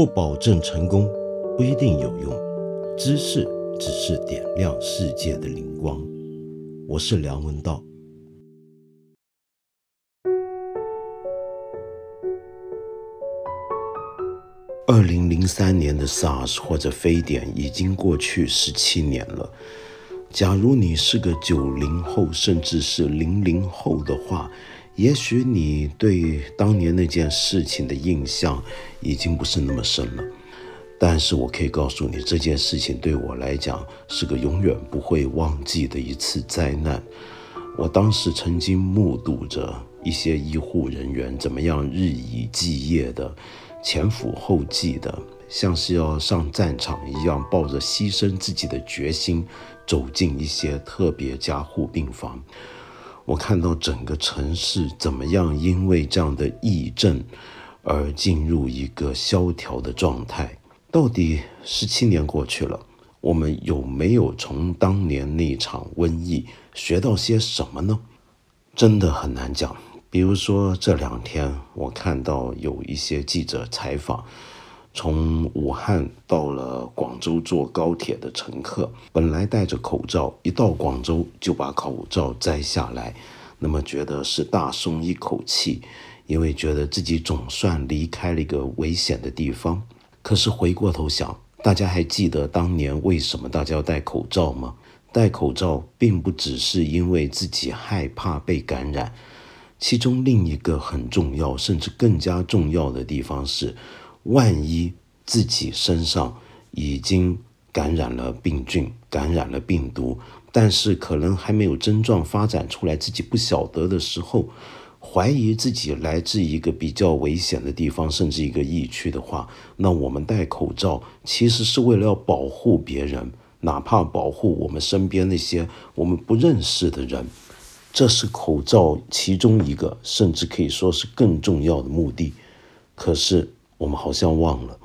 不保证成功，不一定有用。知识只是点亮世界的灵光。我是梁文道。二零零三年的 SARS 或者非典已经过去十七年了。假如你是个九零后，甚至是零零后的话，也许你对当年那件事情的印象已经不是那么深了。但是我可以告诉你，这件事情对我来讲是个永远不会忘记的一次灾难。我当时曾经目睹着一些医护人员怎么样日以继夜的。前赴后继的，像是要上战场一样，抱着牺牲自己的决心，走进一些特别加护病房。我看到整个城市怎么样，因为这样的疫症而进入一个萧条的状态。到底十七年过去了，我们有没有从当年那场瘟疫学到些什么呢？真的很难讲。比如说这两天，我看到有一些记者采访，从武汉到了广州坐高铁的乘客，本来戴着口罩，一到广州就把口罩摘下来，那么觉得是大松一口气，因为觉得自己总算离开了一个危险的地方。可是回过头想，大家还记得当年为什么大家要戴口罩吗？戴口罩并不只是因为自己害怕被感染。其中另一个很重要，甚至更加重要的地方是，万一自己身上已经感染了病菌、感染了病毒，但是可能还没有症状发展出来，自己不晓得的时候，怀疑自己来自一个比较危险的地方，甚至一个疫区的话，那我们戴口罩其实是为了要保护别人，哪怕保护我们身边那些我们不认识的人。这是口罩其中一个，甚至可以说是更重要的目的。可是我们好像忘了，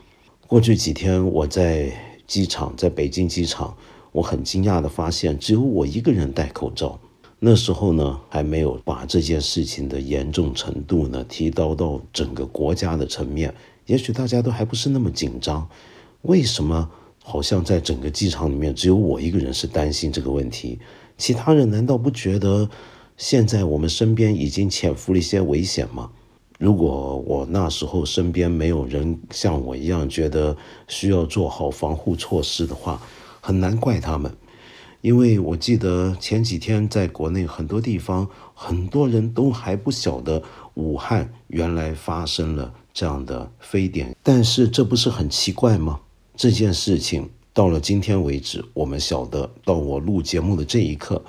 过去几天我在机场，在北京机场，我很惊讶的发现，只有我一个人戴口罩。那时候呢，还没有把这件事情的严重程度呢提高到整个国家的层面，也许大家都还不是那么紧张。为什么好像在整个机场里面，只有我一个人是担心这个问题？其他人难道不觉得？现在我们身边已经潜伏了一些危险吗？如果我那时候身边没有人像我一样觉得需要做好防护措施的话，很难怪他们。因为我记得前几天在国内很多地方，很多人都还不晓得武汉原来发生了这样的非典。但是这不是很奇怪吗？这件事情到了今天为止，我们晓得到我录节目的这一刻。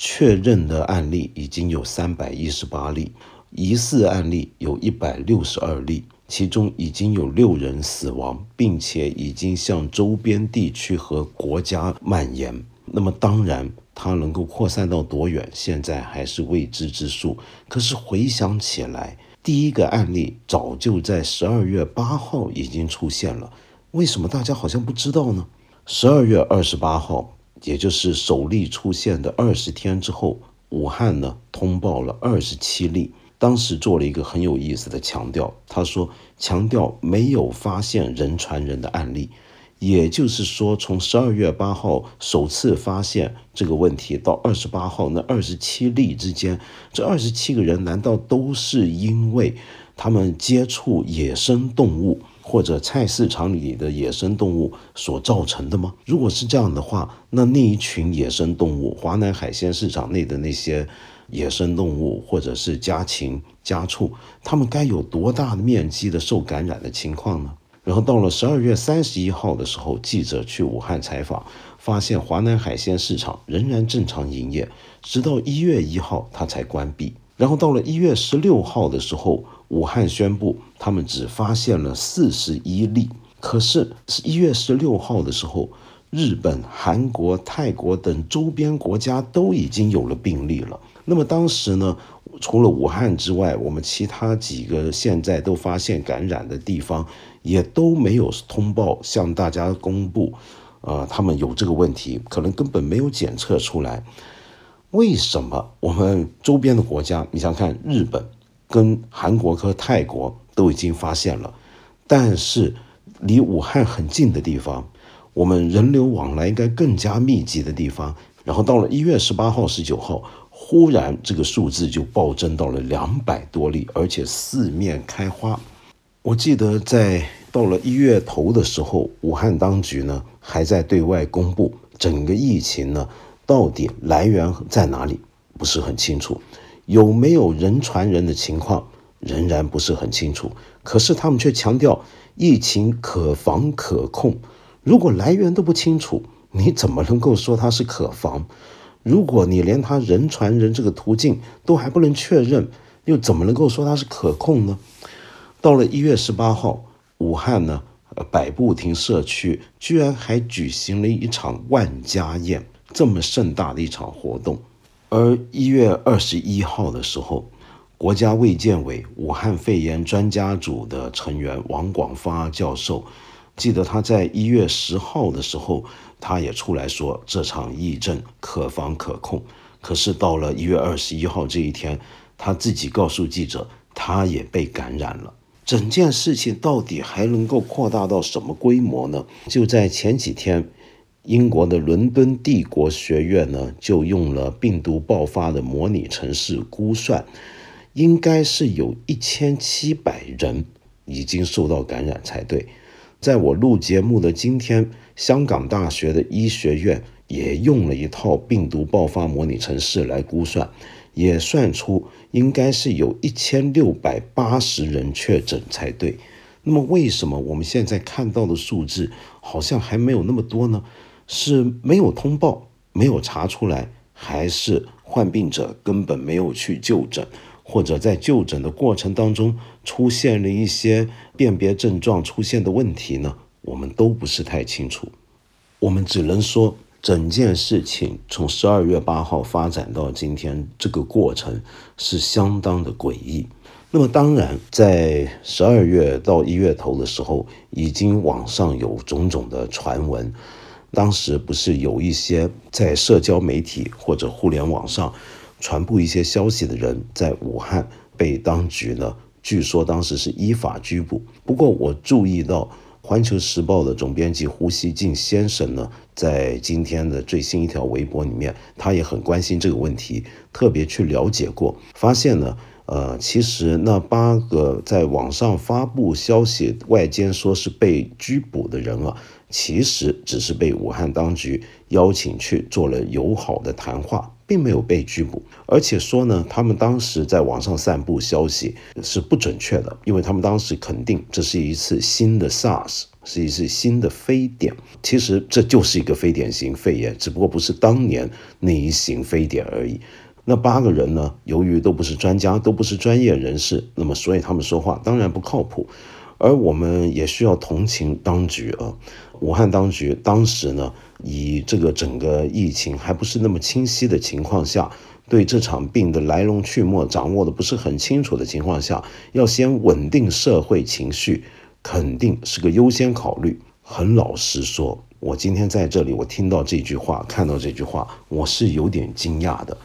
确认的案例已经有三百一十八例，疑似案例有一百六十二例，其中已经有六人死亡，并且已经向周边地区和国家蔓延。那么，当然它能够扩散到多远，现在还是未知之数。可是回想起来，第一个案例早就在十二月八号已经出现了，为什么大家好像不知道呢？十二月二十八号。也就是首例出现的二十天之后，武汉呢通报了二十七例。当时做了一个很有意思的强调，他说强调没有发现人传人的案例。也就是说，从十二月八号首次发现这个问题到二十八号那二十七例之间，这二十七个人难道都是因为他们接触野生动物？或者菜市场里的野生动物所造成的吗？如果是这样的话，那那一群野生动物，华南海鲜市场内的那些野生动物，或者是家禽家畜，它们该有多大的面积的受感染的情况呢？然后到了十二月三十一号的时候，记者去武汉采访，发现华南海鲜市场仍然正常营业，直到一月一号它才关闭。然后到了一月十六号的时候，武汉宣布他们只发现了四十一例。可是一月十六号的时候，日本、韩国、泰国等周边国家都已经有了病例了。那么当时呢，除了武汉之外，我们其他几个现在都发现感染的地方，也都没有通报向大家公布，呃，他们有这个问题，可能根本没有检测出来。为什么我们周边的国家，你想看日本、跟韩国和泰国都已经发现了，但是离武汉很近的地方，我们人流往来应该更加密集的地方。然后到了一月十八号、十九号，忽然这个数字就暴增到了两百多例，而且四面开花。我记得在到了一月头的时候，武汉当局呢还在对外公布整个疫情呢到底来源在哪里，不是很清楚，有没有人传人的情况仍然不是很清楚。可是他们却强调疫情可防可控。如果来源都不清楚，你怎么能够说它是可防？如果你连他人传人这个途径都还不能确认，又怎么能够说它是可控呢？到了一月十八号，武汉呢，呃，百步亭社区居然还举行了一场万家宴，这么盛大的一场活动。而一月二十一号的时候，国家卫健委武汉肺炎专家组的成员王广发教授，记得他在一月十号的时候，他也出来说这场疫症可防可控。可是到了一月二十一号这一天，他自己告诉记者，他也被感染了。整件事情到底还能够扩大到什么规模呢？就在前几天，英国的伦敦帝国学院呢，就用了病毒爆发的模拟城市估算，应该是有一千七百人已经受到感染才对。在我录节目的今天，香港大学的医学院也用了一套病毒爆发模拟城市来估算。也算出应该是有一千六百八十人确诊才对。那么为什么我们现在看到的数字好像还没有那么多呢？是没有通报、没有查出来，还是患病者根本没有去就诊，或者在就诊的过程当中出现了一些辨别症状出现的问题呢？我们都不是太清楚。我们只能说。整件事情从十二月八号发展到今天，这个过程是相当的诡异。那么，当然，在十二月到一月头的时候，已经网上有种种的传闻。当时不是有一些在社交媒体或者互联网上传播一些消息的人，在武汉被当局呢？据说当时是依法拘捕。不过，我注意到。《环球时报》的总编辑胡锡进先生呢，在今天的最新一条微博里面，他也很关心这个问题，特别去了解过，发现呢，呃，其实那八个在网上发布消息、外间说是被拘捕的人啊，其实只是被武汉当局邀请去做了友好的谈话。并没有被拘捕，而且说呢，他们当时在网上散布消息是不准确的，因为他们当时肯定这是一次新的 SARS，是一次新的非典。其实这就是一个非典型肺炎，只不过不是当年那一型非典而已。那八个人呢，由于都不是专家，都不是专业人士，那么所以他们说话当然不靠谱。而我们也需要同情当局啊，武汉当局当时呢，以这个整个疫情还不是那么清晰的情况下，对这场病的来龙去脉掌握的不是很清楚的情况下，要先稳定社会情绪，肯定是个优先考虑。很老实说，我今天在这里，我听到这句话，看到这句话，我是有点惊讶的。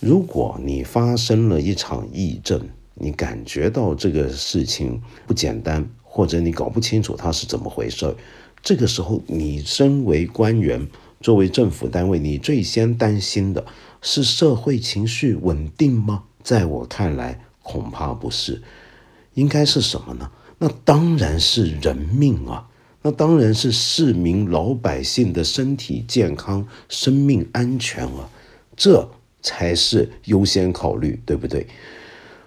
如果你发生了一场疫症，你感觉到这个事情不简单，或者你搞不清楚它是怎么回事这个时候，你身为官员，作为政府单位，你最先担心的是社会情绪稳定吗？在我看来，恐怕不是，应该是什么呢？那当然是人命啊，那当然是市民老百姓的身体健康、生命安全啊，这才是优先考虑，对不对？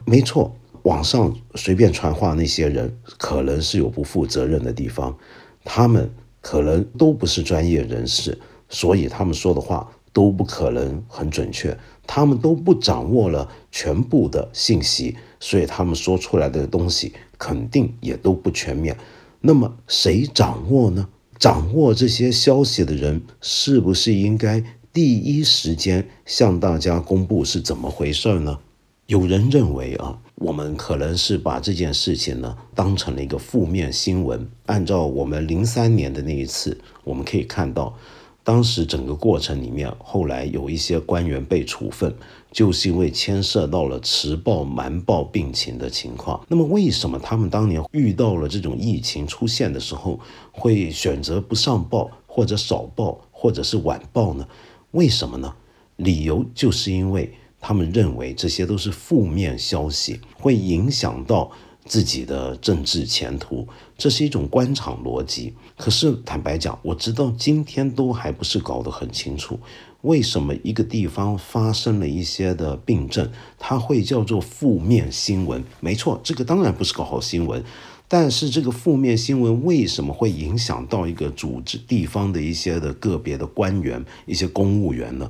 没错，网上随便传话那些人，可能是有不负责任的地方，他们可能都不是专业人士，所以他们说的话都不可能很准确，他们都不掌握了全部的信息，所以他们说出来的东西肯定也都不全面。那么谁掌握呢？掌握这些消息的人，是不是应该第一时间向大家公布是怎么回事呢？有人认为啊，我们可能是把这件事情呢当成了一个负面新闻。按照我们零三年的那一次，我们可以看到，当时整个过程里面，后来有一些官员被处分，就是因为牵涉到了迟报、瞒报病情的情况。那么，为什么他们当年遇到了这种疫情出现的时候，会选择不上报，或者少报，或者是晚报呢？为什么呢？理由就是因为他们认为这些都是负面消息，会影响到。自己的政治前途，这是一种官场逻辑。可是坦白讲，我直到今天都还不是搞得很清楚，为什么一个地方发生了一些的病症，它会叫做负面新闻？没错，这个当然不是个好新闻。但是这个负面新闻为什么会影响到一个组织地方的一些的个别的官员、一些公务员呢？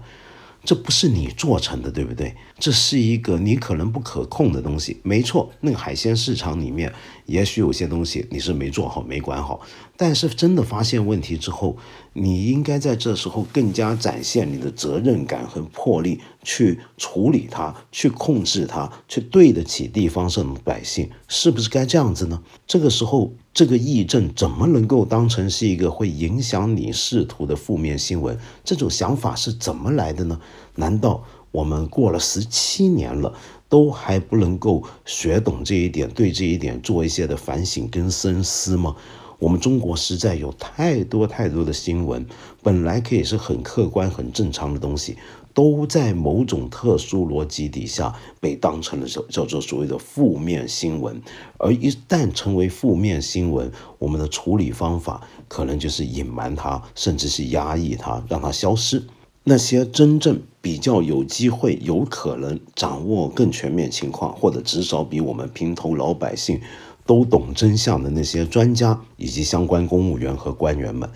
这不是你做成的，对不对？这是一个你可能不可控的东西。没错，那个海鲜市场里面，也许有些东西你是没做好、没管好。但是真的发现问题之后，你应该在这时候更加展现你的责任感和魄力，去处理它，去控制它，去对得起地方上的百姓，是不是该这样子呢？这个时候。这个议政怎么能够当成是一个会影响你仕途的负面新闻？这种想法是怎么来的呢？难道我们过了十七年了，都还不能够学懂这一点，对这一点做一些的反省跟深思吗？我们中国实在有太多太多的新闻，本来可以是很客观、很正常的东西。都在某种特殊逻辑底下被当成了叫叫做所谓的负面新闻，而一旦成为负面新闻，我们的处理方法可能就是隐瞒它，甚至是压抑它，让它消失。那些真正比较有机会、有可能掌握更全面情况，或者至少比我们平头老百姓都懂真相的那些专家以及相关公务员和官员们，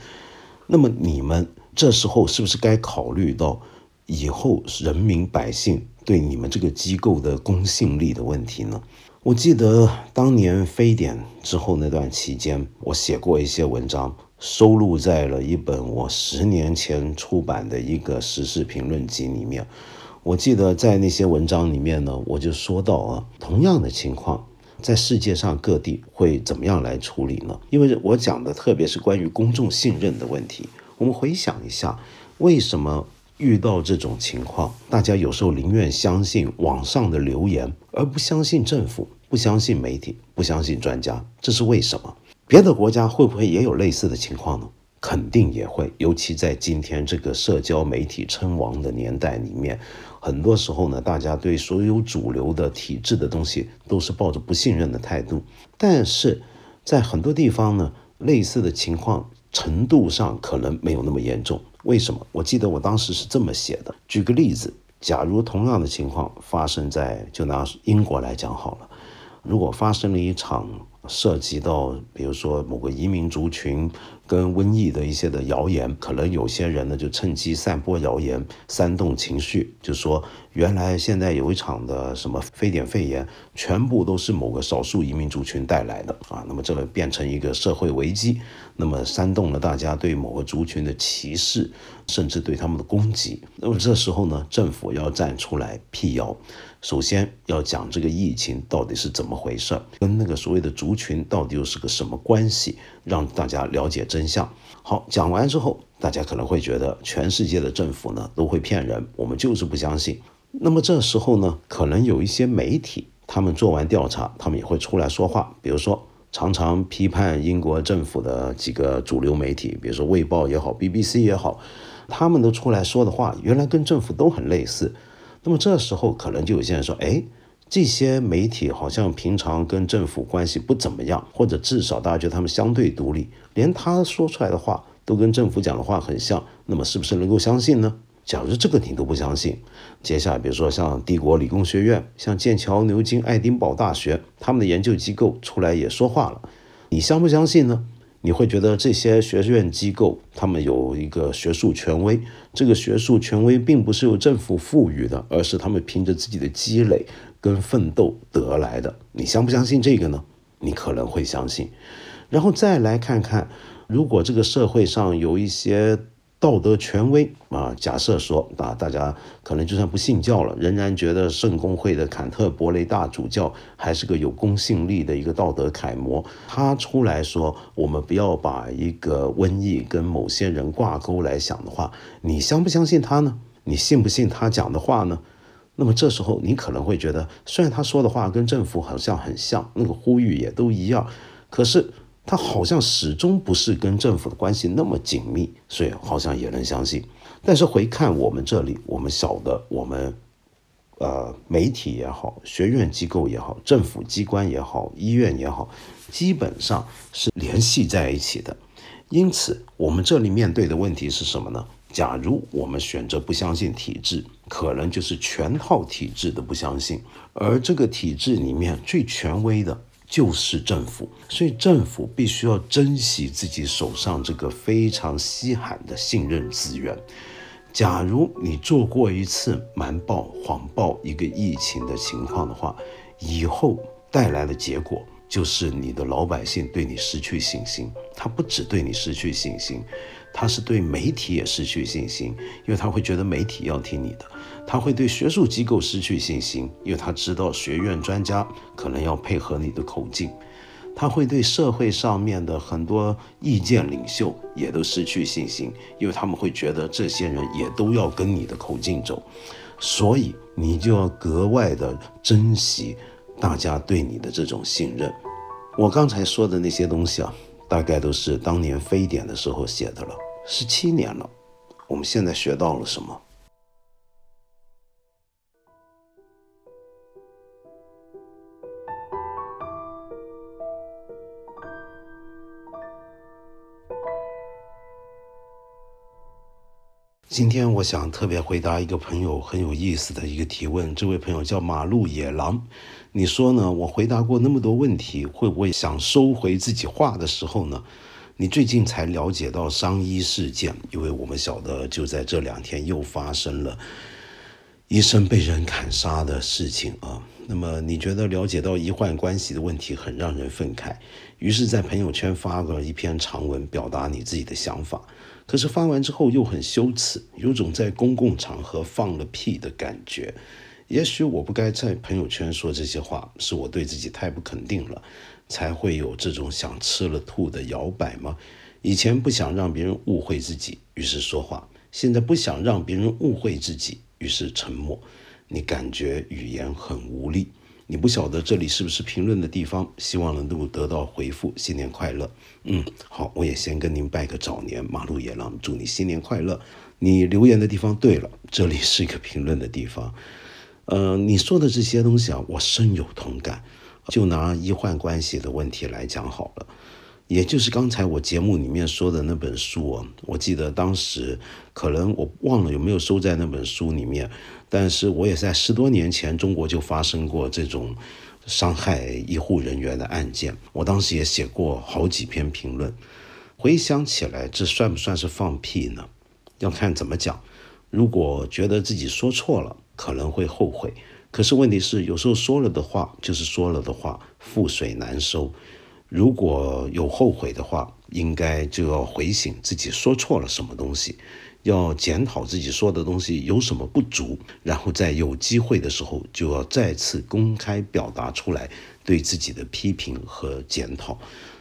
那么你们这时候是不是该考虑到？以后人民百姓对你们这个机构的公信力的问题呢？我记得当年非典之后那段期间，我写过一些文章，收录在了一本我十年前出版的一个时事评论集里面。我记得在那些文章里面呢，我就说到啊，同样的情况在世界上各地会怎么样来处理呢？因为我讲的特别是关于公众信任的问题。我们回想一下，为什么？遇到这种情况，大家有时候宁愿相信网上的留言，而不相信政府，不相信媒体，不相信专家，这是为什么？别的国家会不会也有类似的情况呢？肯定也会，尤其在今天这个社交媒体称王的年代里面，很多时候呢，大家对所有主流的体制的东西都是抱着不信任的态度。但是在很多地方呢，类似的情况程度上可能没有那么严重。为什么？我记得我当时是这么写的。举个例子，假如同样的情况发生在，就拿英国来讲好了，如果发生了一场。涉及到，比如说某个移民族群跟瘟疫的一些的谣言，可能有些人呢就趁机散播谣言，煽动情绪，就说原来现在有一场的什么非典肺炎，全部都是某个少数移民族群带来的啊，那么这个变成一个社会危机，那么煽动了大家对某个族群的歧视，甚至对他们的攻击，那么这时候呢，政府要站出来辟谣。首先要讲这个疫情到底是怎么回事，跟那个所谓的族群到底又是个什么关系，让大家了解真相。好，讲完之后，大家可能会觉得全世界的政府呢都会骗人，我们就是不相信。那么这时候呢，可能有一些媒体，他们做完调查，他们也会出来说话。比如说，常常批判英国政府的几个主流媒体，比如说《卫报》也好，BBC 也好，他们都出来说的话，原来跟政府都很类似。那么这时候可能就有些人说，哎，这些媒体好像平常跟政府关系不怎么样，或者至少大家觉得他们相对独立，连他说出来的话都跟政府讲的话很像，那么是不是能够相信呢？假如这个你都不相信，接下来比如说像帝国理工学院、像剑桥、牛津、爱丁堡大学，他们的研究机构出来也说话了，你相不相信呢？你会觉得这些学院机构他们有一个学术权威，这个学术权威并不是由政府赋予的，而是他们凭着自己的积累跟奋斗得来的。你相不相信这个呢？你可能会相信。然后再来看看，如果这个社会上有一些。道德权威啊，假设说啊，大家可能就算不信教了，仍然觉得圣公会的坎特伯雷大主教还是个有公信力的一个道德楷模。他出来说，我们不要把一个瘟疫跟某些人挂钩来想的话，你相不相信他呢？你信不信他讲的话呢？那么这时候你可能会觉得，虽然他说的话跟政府好像很像，那个呼吁也都一样，可是。他好像始终不是跟政府的关系那么紧密，所以好像也能相信。但是回看我们这里，我们晓得，我们呃媒体也好，学院机构也好，政府机关也好，医院也好，基本上是联系在一起的。因此，我们这里面对的问题是什么呢？假如我们选择不相信体制，可能就是全套体制的不相信，而这个体制里面最权威的。就是政府，所以政府必须要珍惜自己手上这个非常稀罕的信任资源。假如你做过一次瞒报、谎报一个疫情的情况的话，以后带来的结果就是你的老百姓对你失去信心。他不只对你失去信心，他是对媒体也失去信心，因为他会觉得媒体要听你的。他会对学术机构失去信心，因为他知道学院专家可能要配合你的口径；他会对社会上面的很多意见领袖也都失去信心，因为他们会觉得这些人也都要跟你的口径走。所以你就要格外的珍惜大家对你的这种信任。我刚才说的那些东西啊，大概都是当年非典的时候写的了，十七年了，我们现在学到了什么？今天我想特别回答一个朋友很有意思的一个提问。这位朋友叫马路野狼，你说呢？我回答过那么多问题，会不会想收回自己话的时候呢？你最近才了解到伤医事件，因为我们晓得就在这两天又发生了医生被人砍杀的事情啊。那么你觉得了解到医患关系的问题很让人愤慨，于是，在朋友圈发了一篇长文，表达你自己的想法。可是发完之后又很羞耻，有种在公共场合放了屁的感觉。也许我不该在朋友圈说这些话，是我对自己太不肯定了，才会有这种想吃了吐的摇摆吗？以前不想让别人误会自己，于是说话；现在不想让别人误会自己，于是沉默。你感觉语言很无力。你不晓得这里是不是评论的地方，希望能够得到回复。新年快乐，嗯，好，我也先跟您拜个早年，马路野狼，祝你新年快乐。你留言的地方对了，这里是一个评论的地方。呃，你说的这些东西啊，我深有同感。就拿医患关系的问题来讲好了。也就是刚才我节目里面说的那本书啊，我记得当时可能我忘了有没有收在那本书里面，但是我也在十多年前中国就发生过这种伤害医护人员的案件，我当时也写过好几篇评论。回想起来，这算不算是放屁呢？要看怎么讲。如果觉得自己说错了，可能会后悔。可是问题是，有时候说了的话就是说了的话，覆水难收。如果有后悔的话，应该就要回醒自己说错了什么东西，要检讨自己说的东西有什么不足，然后在有机会的时候就要再次公开表达出来对自己的批评和检讨。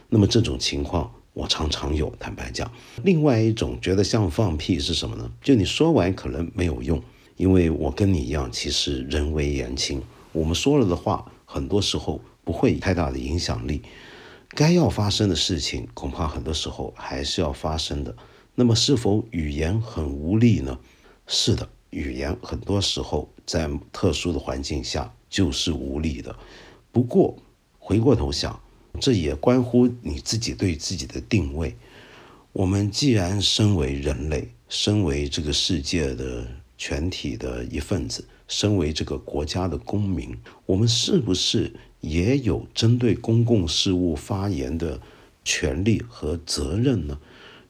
那么这种情况我常常有，坦白讲。另外一种觉得像放屁是什么呢？就你说完可能没有用，因为我跟你一样，其实人微言轻，我们说了的话很多时候不会太大的影响力。该要发生的事情，恐怕很多时候还是要发生的。那么，是否语言很无力呢？是的，语言很多时候在特殊的环境下就是无力的。不过，回过头想，这也关乎你自己对自己的定位。我们既然身为人类，身为这个世界的全体的一份子，身为这个国家的公民，我们是不是？也有针对公共事务发言的权利和责任呢。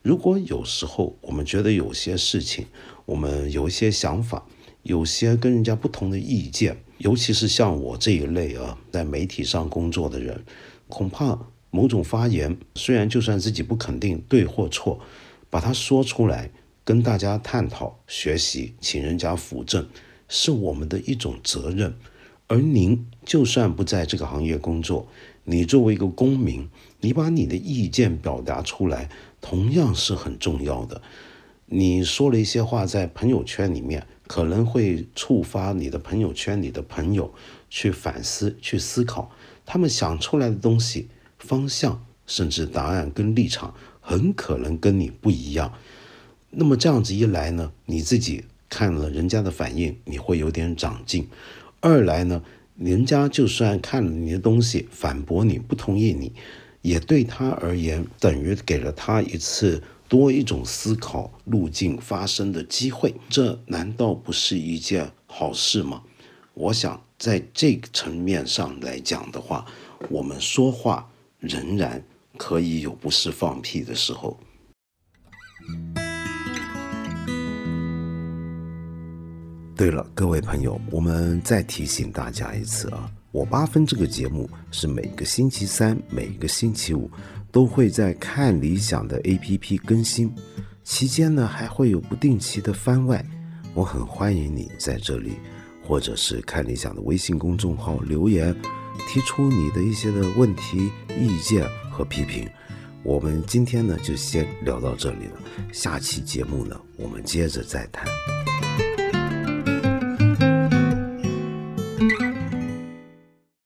如果有时候我们觉得有些事情，我们有一些想法，有些跟人家不同的意见，尤其是像我这一类啊，在媒体上工作的人，恐怕某种发言，虽然就算自己不肯定对或错，把它说出来，跟大家探讨、学习，请人家辅正，是我们的一种责任。而您就算不在这个行业工作，你作为一个公民，你把你的意见表达出来，同样是很重要的。你说了一些话在朋友圈里面，可能会触发你的朋友圈里的朋友去反思、去思考，他们想出来的东西、方向甚至答案跟立场，很可能跟你不一样。那么这样子一来呢，你自己看了人家的反应，你会有点长进；二来呢，人家就算看了你的东西，反驳你不同意你，也对他而言等于给了他一次多一种思考路径发生的机会。这难道不是一件好事吗？我想在这个层面上来讲的话，我们说话仍然可以有不是放屁的时候。对了，各位朋友，我们再提醒大家一次啊，我八分这个节目是每个星期三、每个星期五都会在看理想的 APP 更新，期间呢还会有不定期的番外，我很欢迎你在这里，或者是看理想的微信公众号留言，提出你的一些的问题、意见和批评。我们今天呢就先聊到这里了，下期节目呢我们接着再谈。